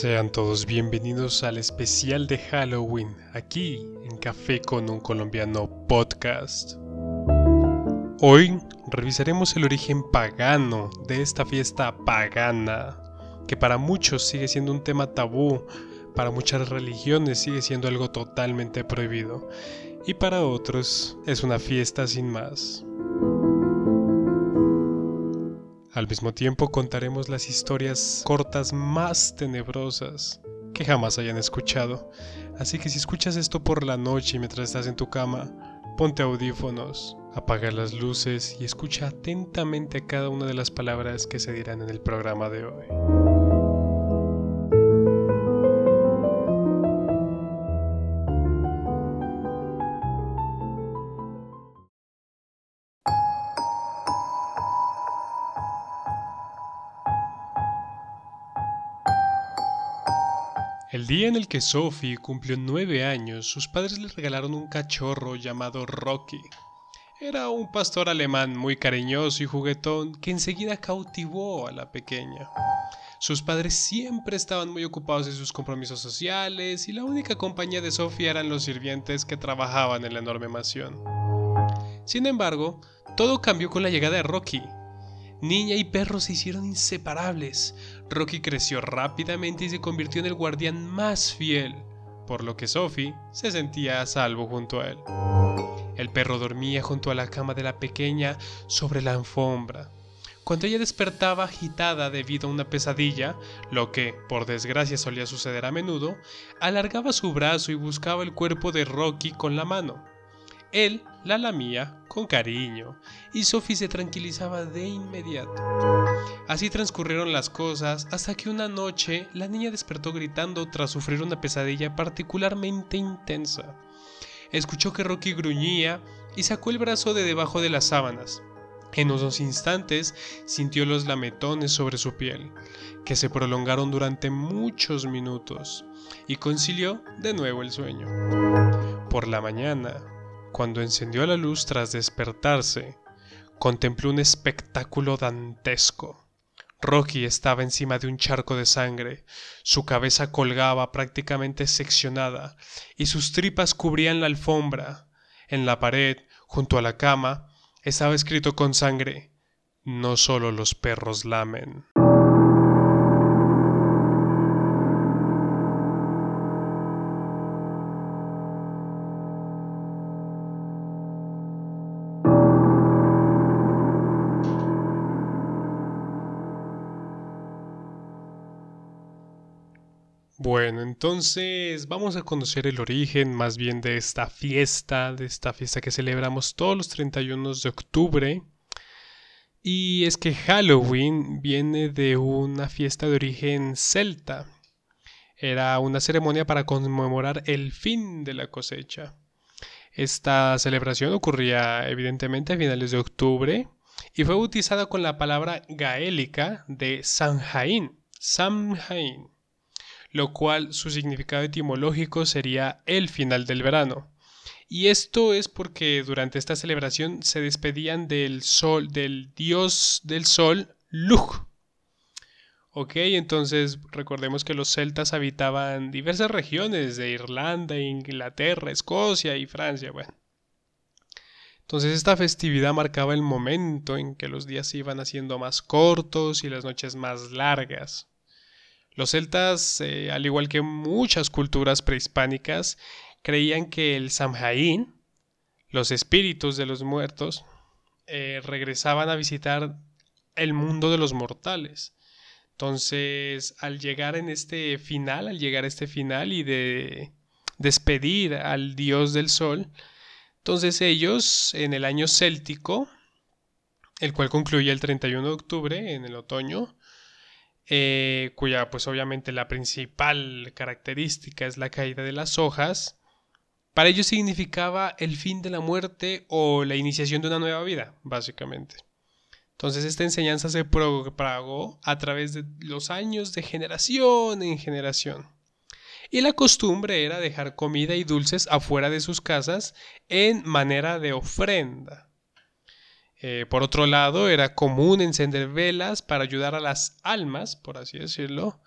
Sean todos bienvenidos al especial de Halloween aquí en Café con un colombiano podcast. Hoy revisaremos el origen pagano de esta fiesta pagana, que para muchos sigue siendo un tema tabú, para muchas religiones sigue siendo algo totalmente prohibido, y para otros es una fiesta sin más. Al mismo tiempo contaremos las historias cortas más tenebrosas que jamás hayan escuchado. Así que si escuchas esto por la noche mientras estás en tu cama, ponte audífonos, apaga las luces y escucha atentamente cada una de las palabras que se dirán en el programa de hoy. El día en el que Sophie cumplió nueve años, sus padres le regalaron un cachorro llamado Rocky. Era un pastor alemán muy cariñoso y juguetón que enseguida cautivó a la pequeña. Sus padres siempre estaban muy ocupados en sus compromisos sociales y la única compañía de Sophie eran los sirvientes que trabajaban en la enorme mansión. Sin embargo, todo cambió con la llegada de Rocky, Niña y perro se hicieron inseparables. Rocky creció rápidamente y se convirtió en el guardián más fiel, por lo que Sophie se sentía a salvo junto a él. El perro dormía junto a la cama de la pequeña sobre la alfombra. Cuando ella despertaba agitada debido a una pesadilla, lo que, por desgracia, solía suceder a menudo, alargaba su brazo y buscaba el cuerpo de Rocky con la mano. Él la lamía con cariño y Sophie se tranquilizaba de inmediato. Así transcurrieron las cosas hasta que una noche la niña despertó gritando tras sufrir una pesadilla particularmente intensa. Escuchó que Rocky gruñía y sacó el brazo de debajo de las sábanas. En unos instantes sintió los lametones sobre su piel, que se prolongaron durante muchos minutos, y concilió de nuevo el sueño. Por la mañana, cuando encendió la luz tras despertarse, contempló un espectáculo dantesco. Rocky estaba encima de un charco de sangre, su cabeza colgaba prácticamente seccionada y sus tripas cubrían la alfombra. En la pared, junto a la cama, estaba escrito con sangre, no solo los perros lamen. Entonces vamos a conocer el origen más bien de esta fiesta, de esta fiesta que celebramos todos los 31 de octubre. Y es que Halloween viene de una fiesta de origen celta. Era una ceremonia para conmemorar el fin de la cosecha. Esta celebración ocurría evidentemente a finales de octubre y fue bautizada con la palabra gaélica de Samhain. Samhain lo cual su significado etimológico sería el final del verano. Y esto es porque durante esta celebración se despedían del sol, del dios del sol, Lug. Ok, entonces recordemos que los celtas habitaban diversas regiones de Irlanda, Inglaterra, Escocia y Francia. Bueno. Entonces esta festividad marcaba el momento en que los días se iban haciendo más cortos y las noches más largas. Los celtas, eh, al igual que muchas culturas prehispánicas, creían que el Samhain, los espíritus de los muertos, eh, regresaban a visitar el mundo de los mortales. Entonces, al llegar en este final, al llegar a este final y de despedir al dios del sol, entonces ellos en el año céltico, el cual concluye el 31 de octubre, en el otoño, eh, cuya pues obviamente la principal característica es la caída de las hojas, para ellos significaba el fin de la muerte o la iniciación de una nueva vida, básicamente. Entonces esta enseñanza se propagó a través de los años de generación en generación. Y la costumbre era dejar comida y dulces afuera de sus casas en manera de ofrenda. Eh, por otro lado, era común encender velas para ayudar a las almas, por así decirlo,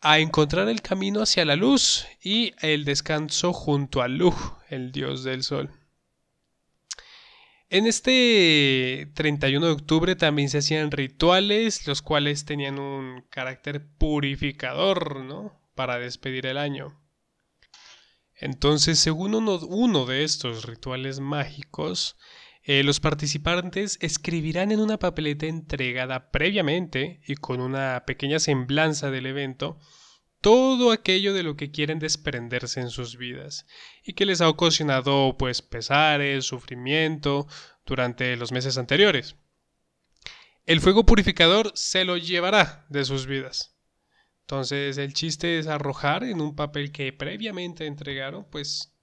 a encontrar el camino hacia la luz y el descanso junto a Lug, el dios del sol. En este 31 de octubre también se hacían rituales, los cuales tenían un carácter purificador, ¿no? Para despedir el año. Entonces, según uno, de estos rituales mágicos, eh, los participantes escribirán en una papeleta entregada previamente y con una pequeña semblanza del evento todo aquello de lo que quieren desprenderse en sus vidas y que les ha ocasionado pues pesares, sufrimiento durante los meses anteriores. El fuego purificador se lo llevará de sus vidas. Entonces el chiste es arrojar en un papel que previamente entregaron pues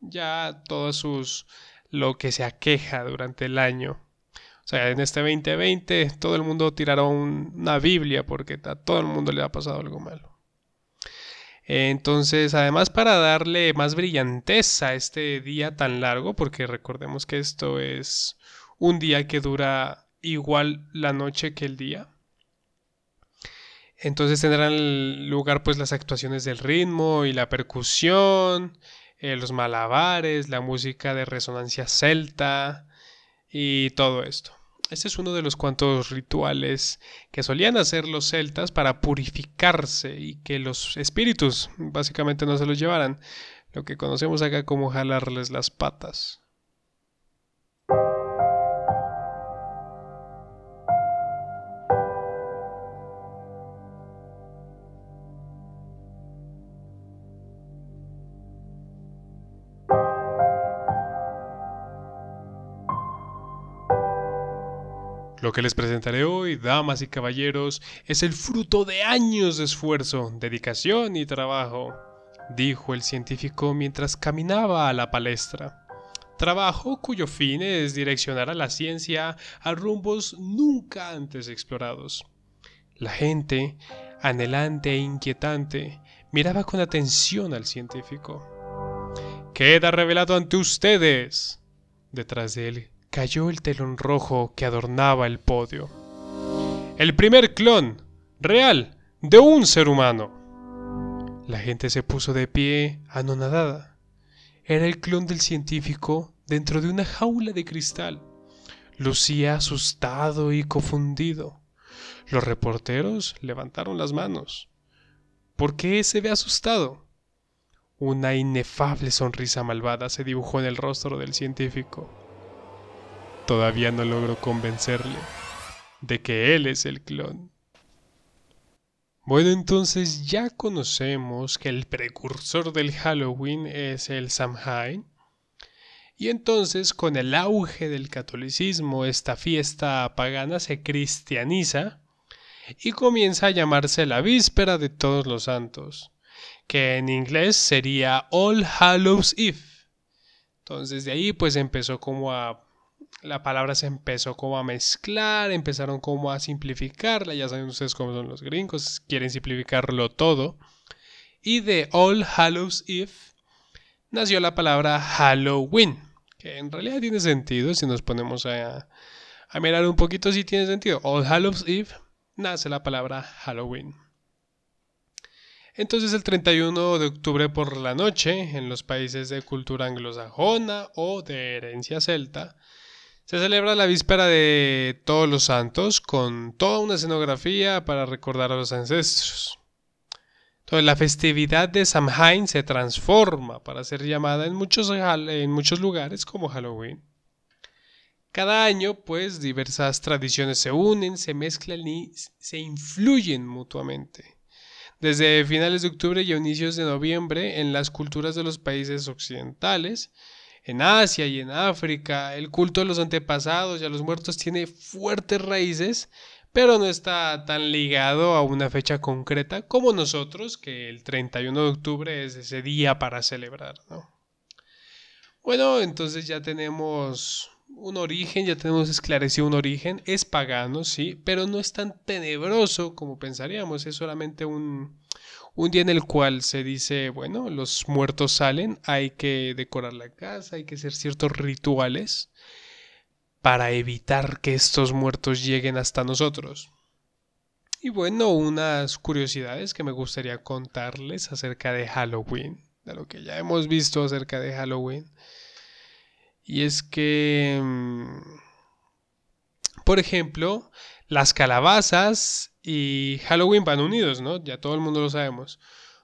ya todos sus lo que se aqueja durante el año. O sea, en este 2020 todo el mundo tirará una Biblia porque a todo el mundo le ha pasado algo malo. Entonces, además para darle más brillantez a este día tan largo, porque recordemos que esto es un día que dura igual la noche que el día. Entonces tendrán lugar pues las actuaciones del ritmo y la percusión, eh, los malabares, la música de resonancia celta y todo esto. Este es uno de los cuantos rituales que solían hacer los celtas para purificarse y que los espíritus básicamente no se los llevaran, lo que conocemos acá como jalarles las patas. Lo que les presentaré hoy, damas y caballeros, es el fruto de años de esfuerzo, dedicación y trabajo, dijo el científico mientras caminaba a la palestra. Trabajo cuyo fin es direccionar a la ciencia a rumbos nunca antes explorados. La gente, anhelante e inquietante, miraba con atención al científico. Queda revelado ante ustedes. Detrás de él cayó el telón rojo que adornaba el podio. El primer clon, real, de un ser humano. La gente se puso de pie, anonadada. Era el clon del científico dentro de una jaula de cristal. Lucía asustado y confundido. Los reporteros levantaron las manos. ¿Por qué se ve asustado? Una inefable sonrisa malvada se dibujó en el rostro del científico. Todavía no logro convencerle de que él es el clon. Bueno, entonces ya conocemos que el precursor del Halloween es el Samhain. Y entonces con el auge del catolicismo esta fiesta pagana se cristianiza y comienza a llamarse la víspera de todos los santos, que en inglés sería All Hallows Eve. Entonces de ahí pues empezó como a la palabra se empezó como a mezclar, empezaron como a simplificarla, ya saben ustedes cómo son los gringos, quieren simplificarlo todo. Y de All Hallows Eve nació la palabra Halloween, que en realidad tiene sentido si nos ponemos a, a mirar un poquito si tiene sentido. All Hallows Eve nace la palabra Halloween. Entonces el 31 de octubre por la noche, en los países de cultura anglosajona o de herencia celta, se celebra la víspera de Todos los Santos con toda una escenografía para recordar a los ancestros. Entonces, la festividad de Samhain se transforma para ser llamada en muchos, en muchos lugares como Halloween. Cada año, pues, diversas tradiciones se unen, se mezclan y se influyen mutuamente. Desde finales de octubre y inicios de noviembre, en las culturas de los países occidentales, en Asia y en África, el culto de los antepasados y a los muertos tiene fuertes raíces, pero no está tan ligado a una fecha concreta como nosotros, que el 31 de octubre es ese día para celebrar, ¿no? Bueno, entonces ya tenemos un origen, ya tenemos esclarecido un origen, es pagano, sí, pero no es tan tenebroso como pensaríamos, es solamente un, un día en el cual se dice, bueno, los muertos salen, hay que decorar la casa, hay que hacer ciertos rituales para evitar que estos muertos lleguen hasta nosotros. Y bueno, unas curiosidades que me gustaría contarles acerca de Halloween, de lo que ya hemos visto acerca de Halloween. Y es que, mm, por ejemplo, las calabazas y Halloween van unidos, ¿no? Ya todo el mundo lo sabemos.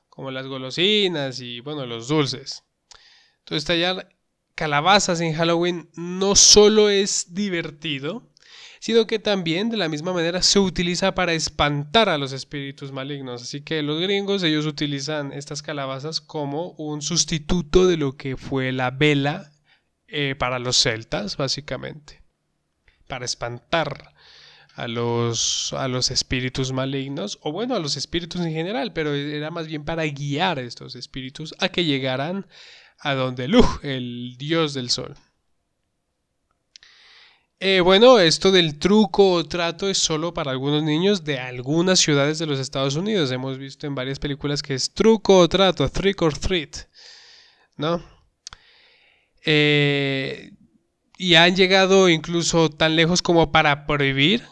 Como las golosinas y, bueno, los dulces. Entonces, tallar calabazas en Halloween no solo es divertido, sino que también de la misma manera se utiliza para espantar a los espíritus malignos. Así que los gringos, ellos utilizan estas calabazas como un sustituto de lo que fue la vela eh, para los celtas, básicamente, para espantar a los, a los espíritus malignos, o bueno, a los espíritus en general, pero era más bien para guiar a estos espíritus a que llegaran a donde Luj, el dios del sol. Eh, bueno, esto del truco o trato es solo para algunos niños de algunas ciudades de los Estados Unidos. Hemos visto en varias películas que es truco o trato, trick or treat, ¿no? Eh, y han llegado incluso tan lejos como para prohibir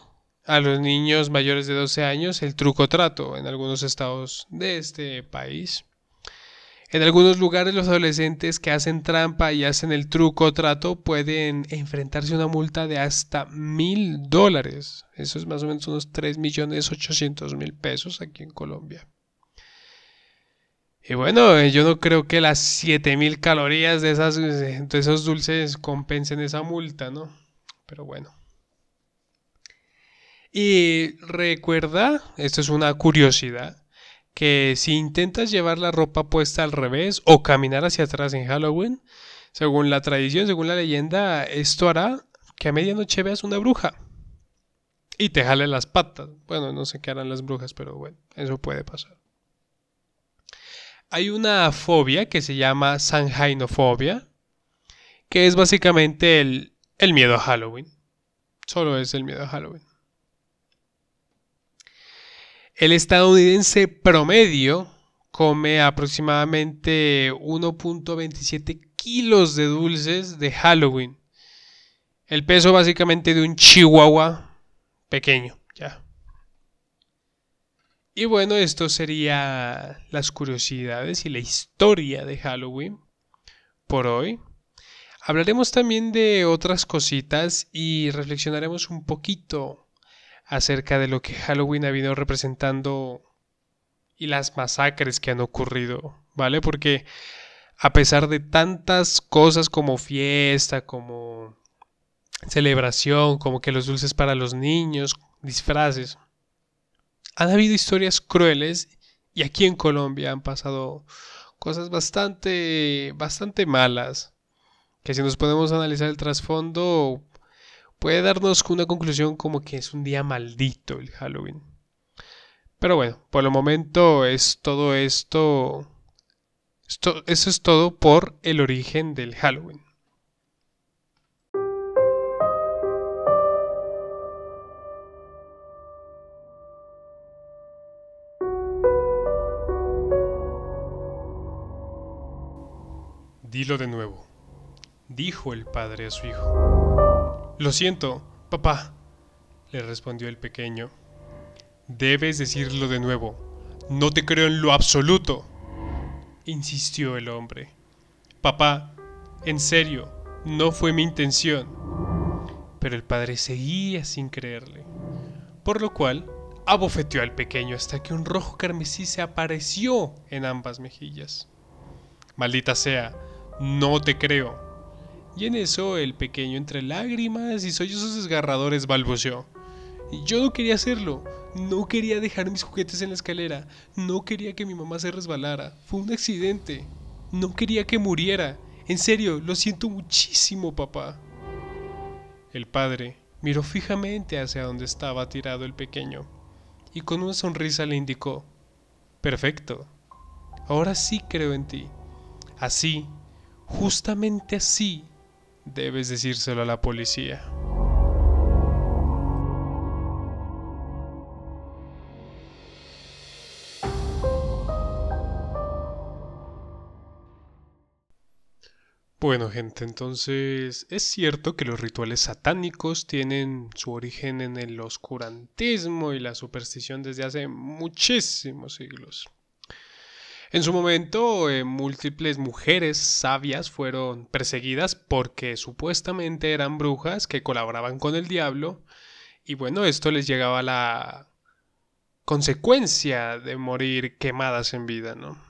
a los niños mayores de 12 años el truco trato en algunos estados de este país. En algunos lugares los adolescentes que hacen trampa y hacen el truco trato pueden enfrentarse a una multa de hasta mil dólares. Eso es más o menos unos 3 millones 800 mil pesos aquí en Colombia. Y bueno, eh, yo no creo que las 7000 calorías de, esas, de esos dulces compensen esa multa, ¿no? Pero bueno. Y recuerda, esto es una curiosidad, que si intentas llevar la ropa puesta al revés o caminar hacia atrás en Halloween, según la tradición, según la leyenda, esto hará que a medianoche veas una bruja y te jale las patas. Bueno, no sé qué harán las brujas, pero bueno, eso puede pasar. Hay una fobia que se llama Sanjainofobia, que es básicamente el, el miedo a Halloween. Solo es el miedo a Halloween. El estadounidense promedio come aproximadamente 1.27 kilos de dulces de Halloween. El peso básicamente de un chihuahua pequeño, ya. Y bueno, esto sería las curiosidades y la historia de Halloween por hoy. Hablaremos también de otras cositas y reflexionaremos un poquito acerca de lo que Halloween ha venido representando y las masacres que han ocurrido, ¿vale? Porque a pesar de tantas cosas como fiesta, como celebración, como que los dulces para los niños, disfraces, han habido historias crueles y aquí en Colombia han pasado cosas bastante, bastante malas, que si nos podemos analizar el trasfondo, puede darnos una conclusión como que es un día maldito el Halloween. Pero bueno, por el momento es todo esto, esto eso es todo por el origen del Halloween. Dilo de nuevo, dijo el padre a su hijo. Lo siento, papá, le respondió el pequeño. Debes decirlo de nuevo. No te creo en lo absoluto, insistió el hombre. Papá, en serio, no fue mi intención. Pero el padre seguía sin creerle, por lo cual abofeteó al pequeño hasta que un rojo carmesí se apareció en ambas mejillas. Maldita sea, no te creo, y en eso el pequeño entre lágrimas y sollozos desgarradores balbuceó. Yo no quería hacerlo, no quería dejar mis juguetes en la escalera, no quería que mi mamá se resbalara, fue un accidente, no quería que muriera, en serio, lo siento muchísimo, papá. El padre miró fijamente hacia donde estaba tirado el pequeño y con una sonrisa le indicó, Perfecto, ahora sí creo en ti. Así, justamente así, Debes decírselo a la policía. Bueno, gente, entonces es cierto que los rituales satánicos tienen su origen en el oscurantismo y la superstición desde hace muchísimos siglos. En su momento, eh, múltiples mujeres sabias fueron perseguidas porque supuestamente eran brujas que colaboraban con el diablo y bueno, esto les llegaba a la consecuencia de morir quemadas en vida, ¿no?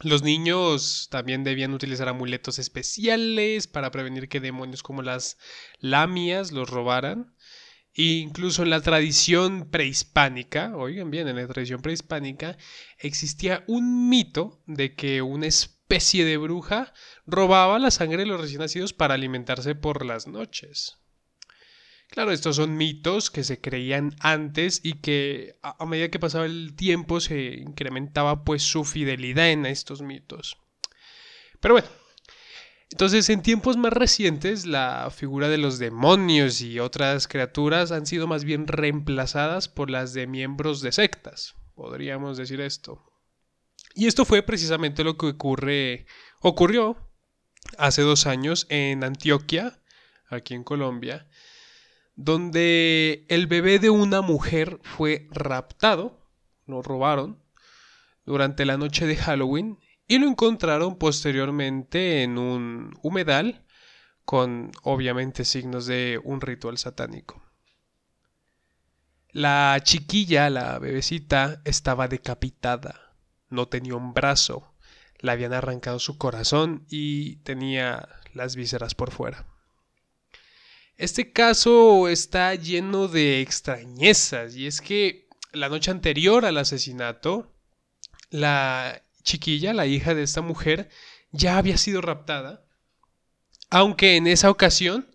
Los niños también debían utilizar amuletos especiales para prevenir que demonios como las lamias los robaran. Incluso en la tradición prehispánica, oigan bien, en la tradición prehispánica existía un mito de que una especie de bruja robaba la sangre de los recién nacidos para alimentarse por las noches. Claro, estos son mitos que se creían antes y que a, medida que pasaba el tiempo se incrementaba pues su fidelidad en estos mitos. Pero bueno, entonces en tiempos más recientes la figura de los demonios y otras criaturas han sido más bien reemplazadas por las de miembros de sectas, podríamos decir esto. Y esto fue precisamente lo que ocurre, ocurrió hace dos años en Antioquia, aquí en Colombia, donde el bebé de una mujer fue raptado, lo robaron, durante la noche de Halloween y lo encontraron posteriormente en un humedal con obviamente signos de un ritual satánico. La chiquilla, la bebecita, estaba decapitada, no tenía un brazo, le habían arrancado su corazón y tenía las vísceras por fuera. Este caso está lleno de extrañezas y es que la noche anterior al asesinato, la chiquilla, la hija de esta mujer, ya había sido raptada, aunque en esa ocasión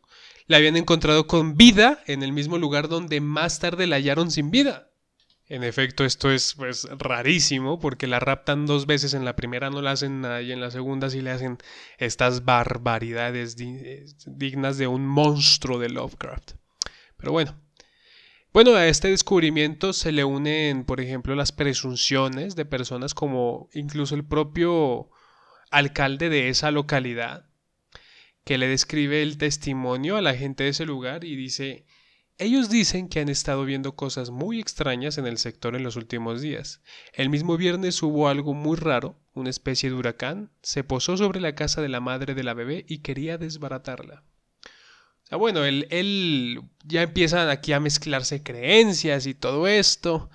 la habían encontrado con vida en el mismo lugar donde más tarde la hallaron sin vida. En efecto, esto es pues rarísimo porque la raptan dos veces, en la primera no la hacen nada y en la segunda sí le hacen estas barbaridades dignas de un monstruo de Lovecraft. Pero bueno. Bueno, a este descubrimiento se le unen, por ejemplo, las presunciones de personas como incluso el propio alcalde de esa localidad, que le describe el testimonio a la gente de ese lugar y dice, ellos dicen que han estado viendo cosas muy extrañas en el sector en los últimos días. El mismo viernes hubo algo muy raro, una especie de huracán, se posó sobre la casa de la madre de la bebé y quería desbaratarla. Bueno, él, él ya empiezan aquí a mezclarse creencias y todo esto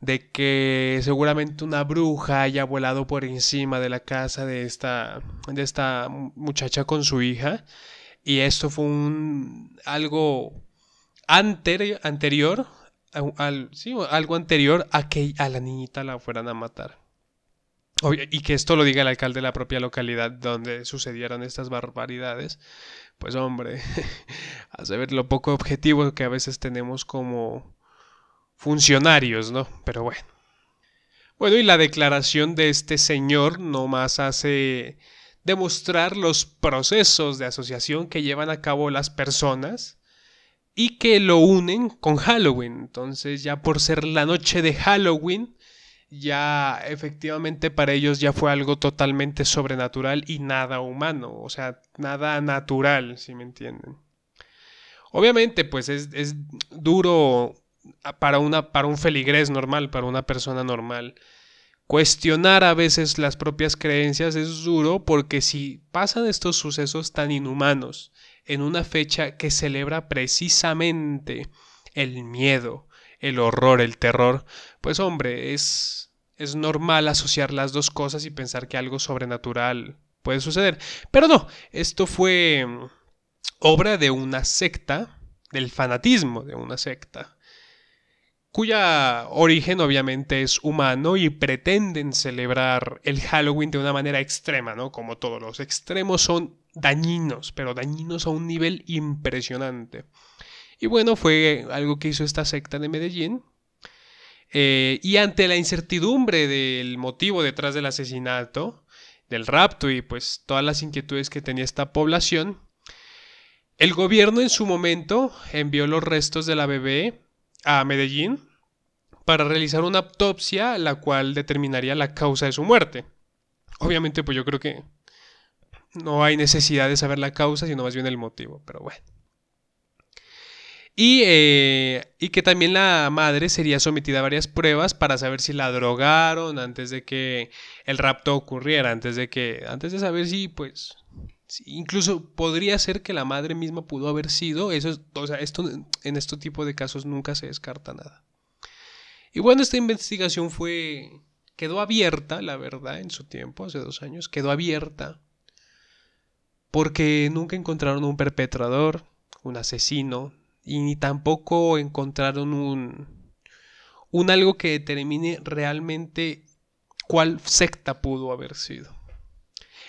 de que seguramente una bruja haya volado por encima de la casa de esta, de esta muchacha con su hija. Y esto fue un, algo anterior, al, algo anterior a que a la niñita la fueran a matar. Y que esto lo diga el alcalde de la propia localidad donde sucedieron estas barbaridades. Pues hombre, hace ver lo poco objetivo que a veces tenemos como funcionarios, ¿no? Pero bueno. Bueno, y la declaración de este señor no más hace demostrar los procesos de asociación que llevan a cabo las personas y que lo unen con Halloween. Entonces ya por ser la noche de Halloween, ya efectivamente para ellos ya fue algo totalmente sobrenatural y nada humano, o sea, nada natural, si me entienden. Obviamente, pues es, es duro para, una, para un feligrés normal, para una persona normal. Cuestionar a veces las propias creencias es duro porque si pasan estos sucesos tan inhumanos en una fecha que celebra precisamente el miedo, el horror, el terror, pues hombre, es, es normal asociar las dos cosas y pensar que algo sobrenatural puede suceder. Pero no, esto fue mm, obra de una secta, del fanatismo de una secta, cuya origen obviamente es humano y pretenden celebrar el Halloween de una manera extrema, ¿no? Como todos los extremos son dañinos, pero dañinos a un nivel impresionante. Y bueno, fue algo que hizo esta secta de Medellín. Eh, y ante la incertidumbre del motivo detrás del asesinato, del rapto y pues todas las inquietudes que tenía esta población, el gobierno en su momento envió los restos de la bebé a Medellín para realizar una autopsia la cual determinaría la causa de su muerte. Obviamente pues yo creo que no hay necesidad de saber la causa, sino más bien el motivo, pero bueno. Y, eh, y, que también la madre sería sometida a varias pruebas para saber si la drogaron antes de que el rapto ocurriera, antes de que, antes de saber si, pues, incluso podría ser que la madre misma pudo haber sido, eso, o sea, esto, en este tipo de casos nunca se descarta nada. Y bueno, esta investigación fue, quedó abierta, la verdad, en su tiempo, hace dos años, quedó abierta porque nunca encontraron un perpetrador, un asesino, y ni tampoco encontraron un, un algo que determine realmente cuál secta pudo haber sido.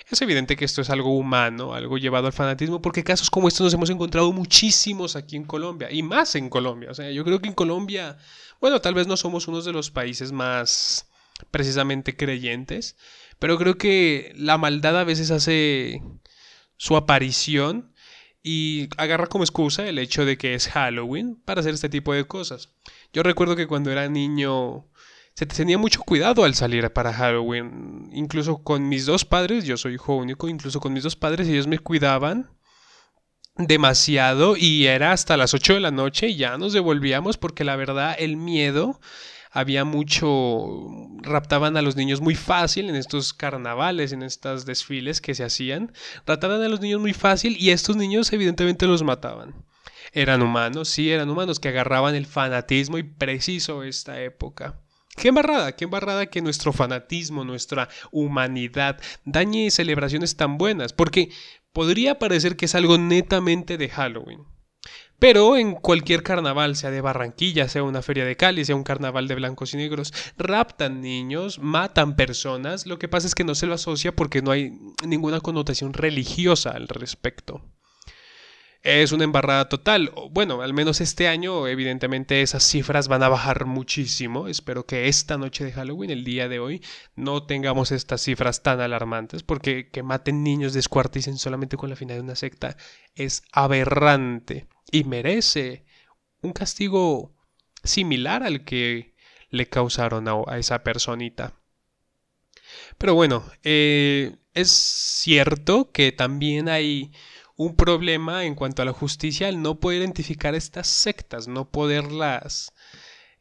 Es evidente que esto es algo humano, algo llevado al fanatismo, porque casos como estos nos hemos encontrado muchísimos aquí en Colombia, y más en Colombia. O sea, yo creo que en Colombia, bueno, tal vez no somos uno de los países más precisamente creyentes, pero creo que la maldad a veces hace su aparición y agarra como excusa el hecho de que es Halloween para hacer este tipo de cosas. Yo recuerdo que cuando era niño se tenía mucho cuidado al salir para Halloween. Incluso con mis dos padres, yo soy hijo único, incluso con mis dos padres ellos me cuidaban demasiado y era hasta las 8 de la noche y ya nos devolvíamos porque la verdad el miedo había mucho, raptaban a los niños muy fácil en estos carnavales, en estos desfiles que se hacían, raptaban a los niños muy fácil y estos niños evidentemente los mataban. Eran humanos, sí, eran humanos que agarraban el fanatismo y preciso esta época. Qué embarrada, qué embarrada que nuestro fanatismo, nuestra humanidad dañe celebraciones tan buenas, porque podría parecer que es algo netamente de Halloween. Pero en cualquier carnaval, sea de Barranquilla, sea una feria de Cali, sea un carnaval de blancos y negros, raptan niños, matan personas. Lo que pasa es que no se lo asocia porque no hay ninguna connotación religiosa al respecto. Es una embarrada total. Bueno, al menos este año, evidentemente, esas cifras van a bajar muchísimo. Espero que esta noche de Halloween, el día de hoy, no tengamos estas cifras tan alarmantes, porque que maten niños, descuarticen solamente con la finalidad de una secta, es aberrante y merece un castigo similar al que le causaron a, esa personita. Pero bueno, eh, es cierto que también hay un problema en cuanto a la justicia al no poder identificar estas sectas, no poderlas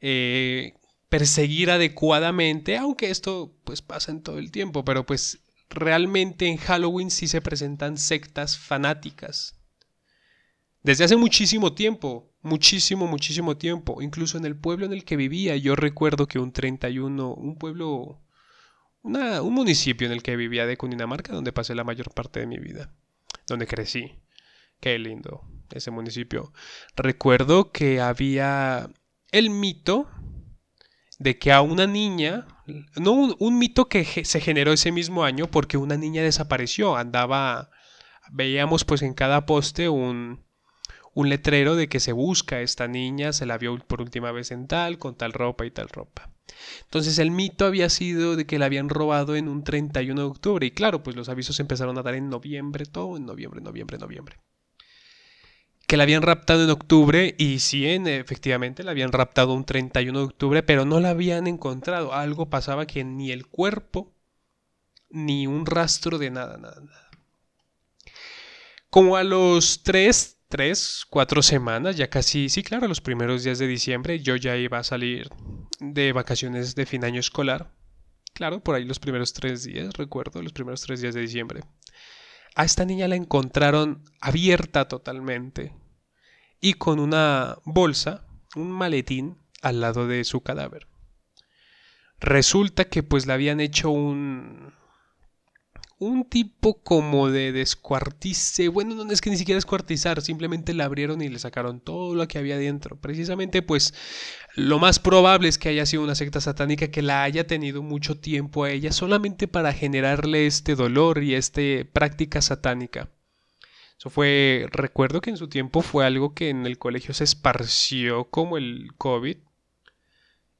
eh, perseguir adecuadamente, aunque esto pues pasa en todo el tiempo, pero pues realmente en Halloween sí se presentan sectas fanáticas. Desde hace muchísimo tiempo, muchísimo, muchísimo tiempo, incluso en el pueblo en el que vivía, yo recuerdo que un 31, un pueblo, un municipio en el que vivía de Cundinamarca, donde pasé la mayor parte de mi vida, donde crecí. Qué lindo ese municipio. Recuerdo que había el mito de que a una niña, no un, mito que se generó ese mismo año porque una niña desapareció, andaba, veíamos pues en cada poste un, un letrero de que se busca a esta niña, se la vio por última vez en tal, con tal ropa y tal ropa. Entonces el mito había sido de que la habían robado en un 31 de octubre y claro, pues los avisos empezaron a dar en noviembre, todo en noviembre, noviembre, noviembre. Que la habían raptado en octubre y sí, efectivamente la habían raptado un 31 de octubre, pero no la habían encontrado. Algo pasaba que ni el cuerpo, ni un rastro de nada, nada, nada. Como a los tres, tres, cuatro semanas, ya casi, sí, claro, los primeros días de diciembre, yo ya iba a salir de vacaciones de fin año escolar. Claro, por ahí los primeros tres días, recuerdo, los primeros tres días de diciembre. A esta niña la encontraron abierta totalmente y con una bolsa, un maletín al lado de su cadáver. Resulta que pues le habían hecho un, un tipo como de descuartice. Bueno, no es que ni siquiera descuartizar, simplemente la abrieron y le sacaron todo lo que había dentro. Precisamente, pues lo más probable es que haya sido una secta satánica que la haya tenido mucho tiempo a ella solamente para generarle este dolor y esta práctica satánica. Eso fue, recuerdo que en su tiempo fue algo que en el colegio se esparció como el COVID.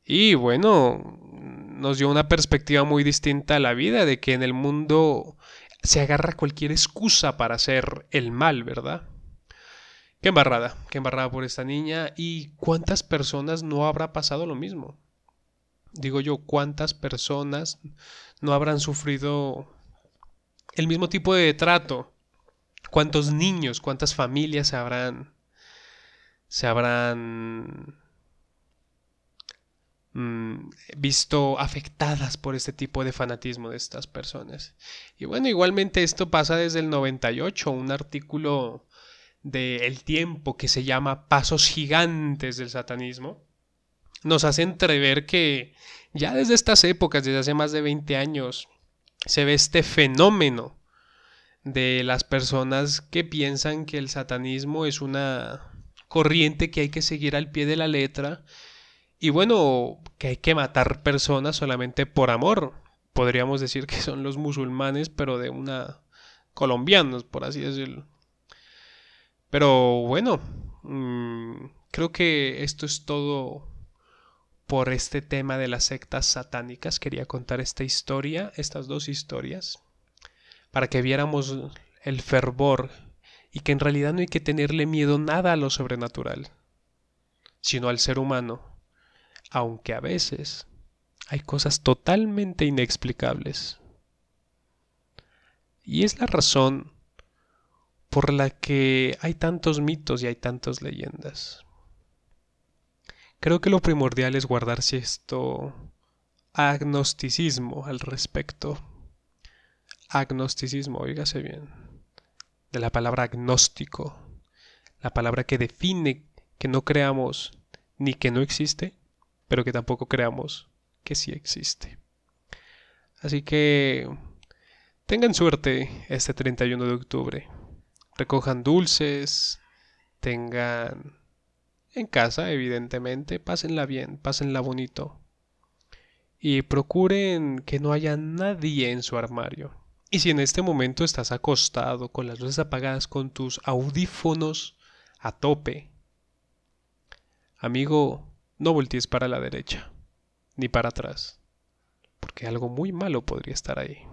Y bueno, nos dio una perspectiva muy distinta a la vida, de que en el mundo se agarra cualquier excusa para hacer el mal, ¿verdad? Qué embarrada, qué embarrada por esta niña y cuántas personas no habrá pasado lo mismo. Digo yo, cuántas personas no habrán sufrido el mismo tipo de trato. ¿Cuántos niños, cuántas familias se habrán, se habrán mm, visto afectadas por este tipo de fanatismo de estas personas? Y bueno, igualmente esto pasa desde el 98, un artículo de El Tiempo que se llama Pasos Gigantes del Satanismo, nos hace entrever que ya desde estas épocas, desde hace más de 20 años, se ve este fenómeno de las personas que piensan que el satanismo es una corriente que hay que seguir al pie de la letra y bueno, que hay que matar personas solamente por amor. Podríamos decir que son los musulmanes, pero de una colombianos, por así decirlo. Pero bueno, mm, creo que esto es todo por este tema de las sectas satánicas. Quería contar esta historia, estas dos historias, para que viéramos el fervor y que en realidad no hay que tenerle miedo nada a lo sobrenatural, sino al ser humano, aunque a veces hay cosas totalmente inexplicables. Y es la razón por la que hay tantos mitos y hay tantas leyendas. Creo que lo primordial es guardarse esto agnosticismo al respecto. Agnosticismo, oígase bien. De la palabra agnóstico. La palabra que define que no creamos ni que no existe, pero que tampoco creamos que sí existe. Así que tengan suerte este 31 de octubre. Recojan dulces, tengan en casa, evidentemente, pásenla bien, pásenla bonito. Y procuren que no haya nadie en su armario. Y si en este momento estás acostado con las luces apagadas con tus audífonos a tope, amigo, no voltees para la derecha, ni para atrás, porque algo muy malo podría estar ahí.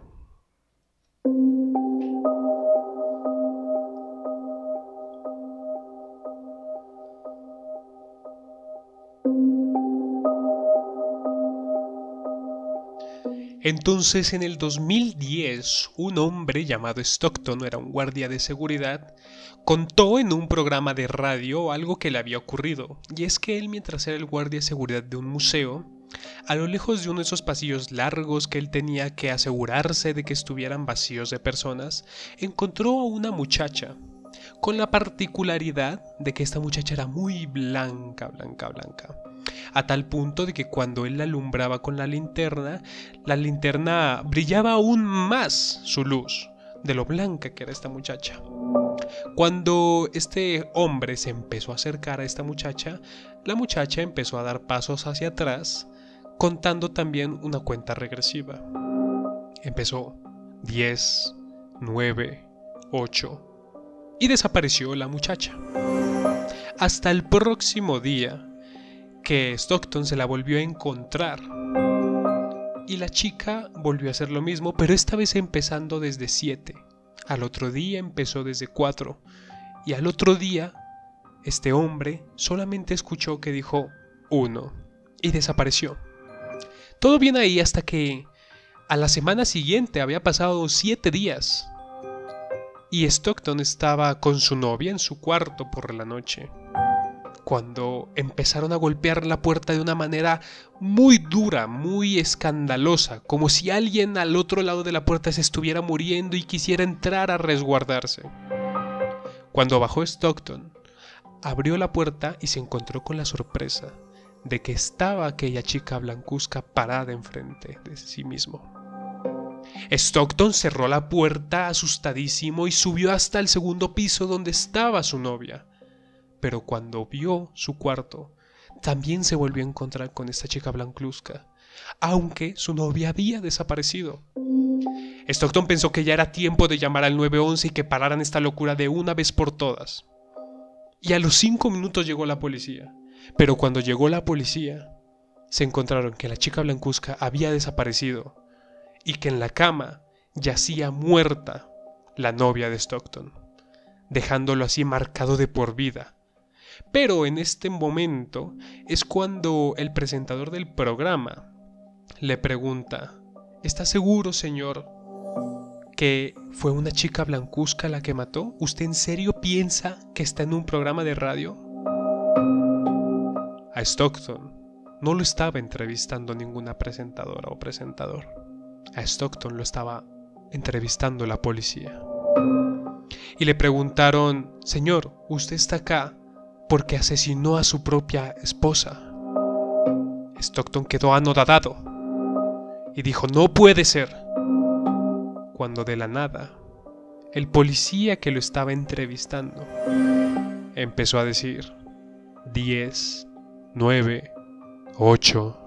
Entonces en el 2010 un hombre llamado Stockton, era un guardia de seguridad, contó en un programa de radio algo que le había ocurrido, y es que él mientras era el guardia de seguridad de un museo, a lo lejos de uno de esos pasillos largos que él tenía que asegurarse de que estuvieran vacíos de personas, encontró a una muchacha, con la particularidad de que esta muchacha era muy blanca, blanca, blanca a tal punto de que cuando él la alumbraba con la linterna, la linterna brillaba aún más su luz, de lo blanca que era esta muchacha. Cuando este hombre se empezó a acercar a esta muchacha, la muchacha empezó a dar pasos hacia atrás, contando también una cuenta regresiva. Empezó 10, 9, 8 y desapareció la muchacha. Hasta el próximo día, que Stockton se la volvió a encontrar. Y la chica volvió a hacer lo mismo, pero esta vez empezando desde 7. Al otro día empezó desde 4. Y al otro día, este hombre solamente escuchó que dijo 1 y desapareció. Todo bien ahí hasta que a la semana siguiente había pasado 7 días. Y Stockton estaba con su novia en su cuarto por la noche cuando empezaron a golpear la puerta de una manera muy dura, muy escandalosa, como si alguien al otro lado de la puerta se estuviera muriendo y quisiera entrar a resguardarse. Cuando bajó Stockton, abrió la puerta y se encontró con la sorpresa de que estaba aquella chica blancuzca parada enfrente de sí mismo. Stockton cerró la puerta asustadísimo y subió hasta el segundo piso donde estaba su novia pero cuando vio su cuarto, también se volvió a encontrar con esta chica blancuzca, aunque su novia había desaparecido. Stockton pensó que ya era tiempo de llamar al 911 y que pararan esta locura de una vez por todas. Y a los cinco minutos llegó la policía. Pero cuando llegó la policía, se encontraron que la chica blancuzca había desaparecido y que en la cama yacía muerta la novia de Stockton, dejándolo así marcado de por vida pero en este momento es cuando el presentador del programa le pregunta, ¿está seguro, señor, que fue una chica blancuzca la que mató? ¿Usted en serio piensa que está en un programa de radio? A Stockton no lo estaba entrevistando ninguna presentadora o presentador. A Stockton lo estaba entrevistando la policía. Y le preguntaron, Señor, usted está acá porque asesinó a su propia esposa. Stockton quedó anodadado y dijo, no puede ser. Cuando de la nada, el policía que lo estaba entrevistando empezó a decir, 10, 9, 8,